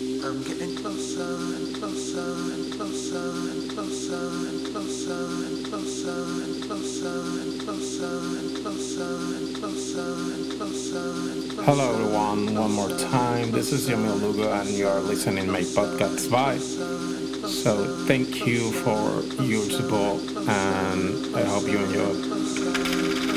I'm getting closer and closer and closer and closer and closer and closer and closer and closer and closer and closer and closer and closer. Hello everyone, one more time. This is Yamil Lugo and you are listening my podcast Vibe. So thank you for your support and I hope you enjoy.